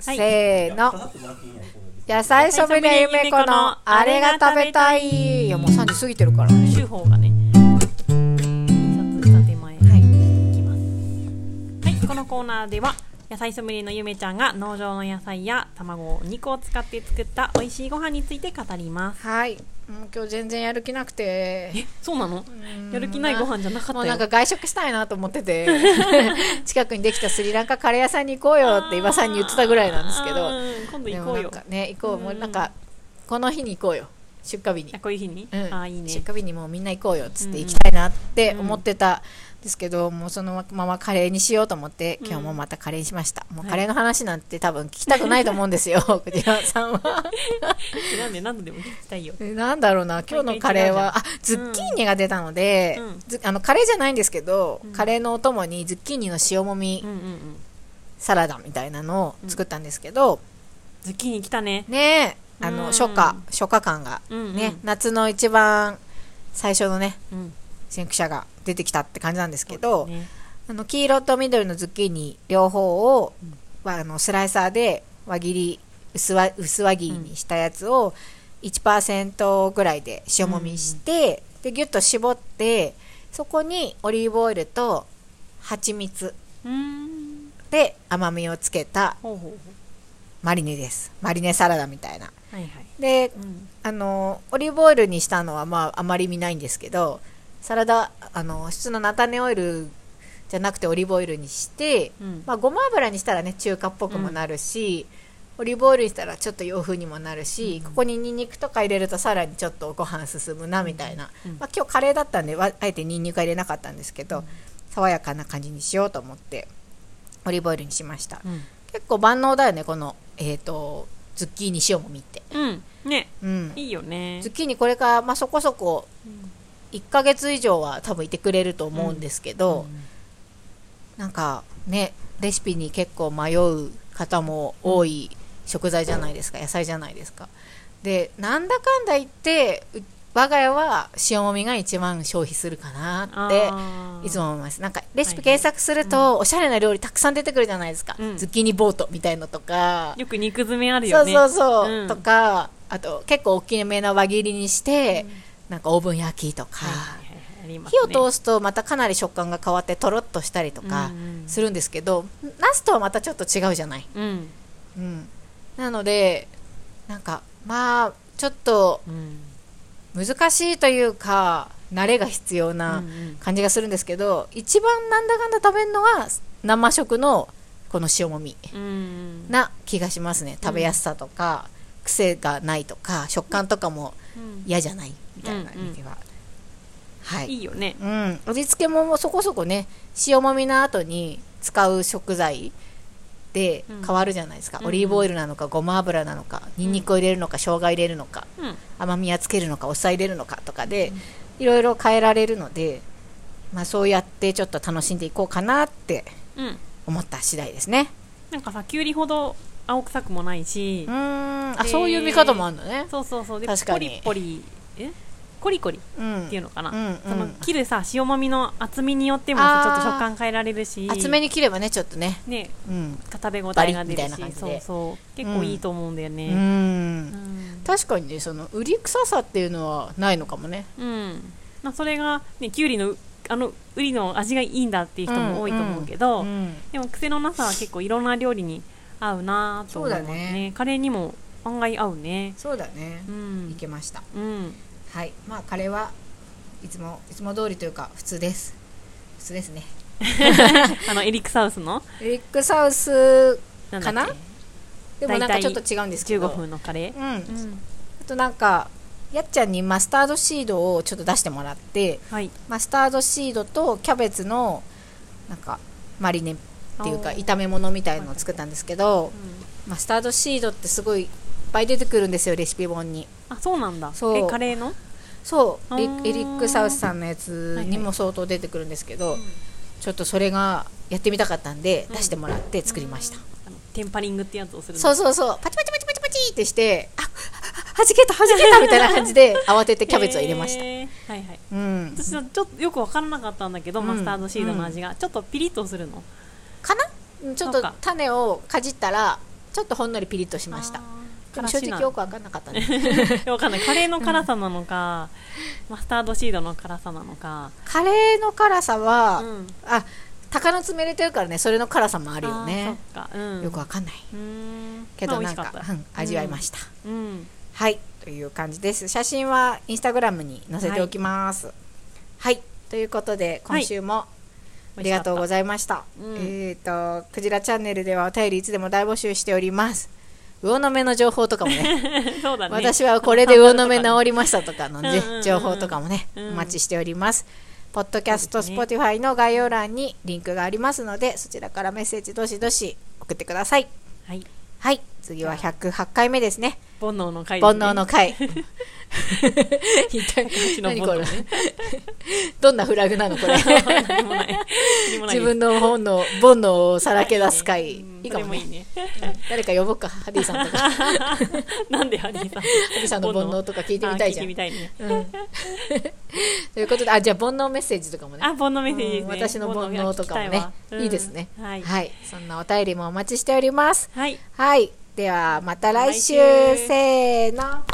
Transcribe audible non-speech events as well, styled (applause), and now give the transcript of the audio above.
せーの。野菜ソムリエゆめこのあれが食べたい。いやもう3時過ぎてるからね。週報がねこのコーナーでは野菜ソムリエのゆめちゃんが農場の野菜や卵肉を使って作った美味しいご飯について語ります。はいもう今日全然やる気なくて。えそうなの？やる気ないご飯じゃなかったよ。もうなんか外食したいなと思ってて。(laughs) 近くにできたスリランカカレー屋さんに行こうよって伊庭さんに言ってたぐらいなんですけど。うん。今度で行こうよ。ね行こう。もうなんかこの日に行こうよ出荷日に。あこういう日に、うん。あいいね。出荷日にもうみんな行こうよっつってうん行きたいなって思ってたんですけど、もうそのままカレーにしようと思って今日もまたカレーにしました、もうカレーの話なんて多分聞きたくないと思うんですよクジラさんは。なんで何度でも聞きたいよ。(laughs) えなんだろうな今日のカレーはあズッキーニが出たので、あのカレーじゃないんですけど、うん。カレーのお供にズッキーニの塩もみサラダみたいなのを作ったんですけど、ズッキーニ来たね。ねえあの、うん。初夏初夏感がね、夏の一番最初のねうん。先駆者が出てきたって感じなんですけど、ね。あの黄色と緑のズッキーニ両方を、はあのスライサーで輪切り薄わ薄輪切りにしたやつを1%ぐらいで塩もみして、でギュッと絞ってそこにオリーブオイルと蜂蜜で甘みをつけたマリネです。マリネサラダみたいな。うはいはい。でうん。あのオリーブオイルにしたのはまああまり見ないんですけどサラダあの普通の菜種オイルじゃなくてオリーブオイルにして、うん。まあ、ごま油にしたらね中華っぽくもなるし、オリーブオイルにしたらちょっと洋風にもなるし、ここにニンニクとか入れるとさらにちょっとご飯進むなみたいな、うん。まあ、今日カレーだったんでわあえてニンニクは入れなかったんですけど、爽やかな感じにしようと思ってオリーブオイルにしました、うん結構万能だよねこの、えー、とズッキーニ塩もみって、うん。ね。うん、いいよね。ズッキーニこれから、まあ、そこそこ1ヶ月以上は多分いてくれると思うんですけど、なんかねレシピに結構迷う方も多い食材じゃないですか野菜じゃないですか。でなんだかんだ言ってう我が家は塩もみが一番消費するかなっていつも思います。なんかレシピ検索すると、おしゃれな料理たくさん出てくるじゃないですか、うん。ズッキーニボートみたいのとか。よく肉詰めあるそうよね。そうそう、う。ん。とかあと結構大きめな輪切りにして、なんかオーブン焼きとか、ね。火を通すとまたかなり食感が変わってとろっとしたりとかうんうん。するんですけど、ナスとはまたちょっと違うじゃない、うん。うん、なのでなんかまあちょっとうん難しいというか慣れが必要うなんうん。感じがするんですけど、一番なんだかんだ食べるのは生食のこの塩もみうんな気がしますね。食べやすさとか、癖がないとか食感とかもうん。嫌じゃない？みたいな意味では、はい。いいよね。うん、味付けもそこそこね塩もみの後に使う食材でうん。変わるじゃないですか、うんオリーブオイルなのかごま油なのかにん。にくを入れるのか生姜入れるのかうん。甘みはつけるのかお酢は入れるのかとかでいろいろ変えられるので、まあ、そうやってちょっと楽しんでいこうかなってうん。思った次第ですね。なんかさきゅうりほど青臭くもないし。うーん。あでそういう見方もあるんだね。そうそうそう。で確かに。ポリポリえ？コリコリうん。っていうのかな、うんうんその切るさ塩もみの厚みによってもちょっと食感変えられるし。厚めに切ればねちょっとね。ね。うん。食べ応えが出るし。そうそう。結構いいと思うんだようねん。うん、確かにねその売り臭さっていうのはないのかもね。うん。まあ、それが、ね、きゅうりのあのウリの味がいいんだっていう人も多いと思うけど、うん。でも癖のなさは結構いろんな料理に合うなと思うだねね。カレーにも案外合うね。そうだね。う、ん。いけました。うんはい。まあカレーはいつもいつも通りというか普通です。普通ですね。(laughs) あのエリックサウスの？エリックサウスかな？でもなんかちょっと違うんですけど。15分のカレー、うん。あうんとなんかやっちゃんにマスタードシードをちょっと出してもらってはい。マスタードシードとキャベツのなんかマリネっていうか炒め物みたいのを作ったんですけどマスタードシードってすごいぱい出てくるんですよレシピ本に。あそうなんだ。そう。えカレーの？そう。エリック・サウスさんのやつにも相当出てくるんですけど、ちょっとそれがやってみたかったんで、うん。出してもらって作りました、あのテンパリングってやつをするの？そうそうそう。パチパチパチパチパチってしてあははじけた。はじけたみたいな感じで慌ててキャベツを入れました、(laughs) へー。はいはい。うん。私はちょっとよく分からなかったんだけど、うん。マスタードシードの味が、ちょっとピリッとするの？かな？うんちょっと種をかじったらちょっとほんのりピリッとしました正直辛よく分かんなかったね。子 (laughs) わかんない。カレーの辛さなのか、マスタードシードの辛さなのか。カレーの辛さは、うん。あ鷹の爪入れてるからね。それの辛さもあるよね。うん、よくわかんない。うん。けどなんか,、まあ美味わいました、うん。はい。という感じです。写真はインスタグラムに載せておきます。はい、ということで今週も、ありがとうございました。うん。えっ、と、クジラチャンネルではお便りいつでも大募集しております。魚の目の情報とかもね、(laughs) そうだね。私はこれで魚の目治りましたとかのねうん情報とかもね、うん。お待ちしております。ポッドキャスト、ね Spotify の概要欄にリンクがありますので、そちらからメッセージどしどし送ってください。はい。はい、次は108回目ですね。煩悩の回ね、煩悩の回。一体108の何これ？どんなフラグなのこれ？(laughs) 自分の本の煩悩をさらけ出す回、うんいいかもね。いいね。誰か呼ぼうかハディさんとか。ハ (laughs) なんでハリーさん？ディさんの煩悩とか聞いてみたいじゃあ聞いてんみたいね。うん。(laughs) ということであじゃあ煩悩メッセージとかもね。あ煩悩メッセージ私の煩悩とかもね。いいいですね。はい、はい。そんなお便りもお待ちしております。はい。はい。ではまた来週。来週。せーの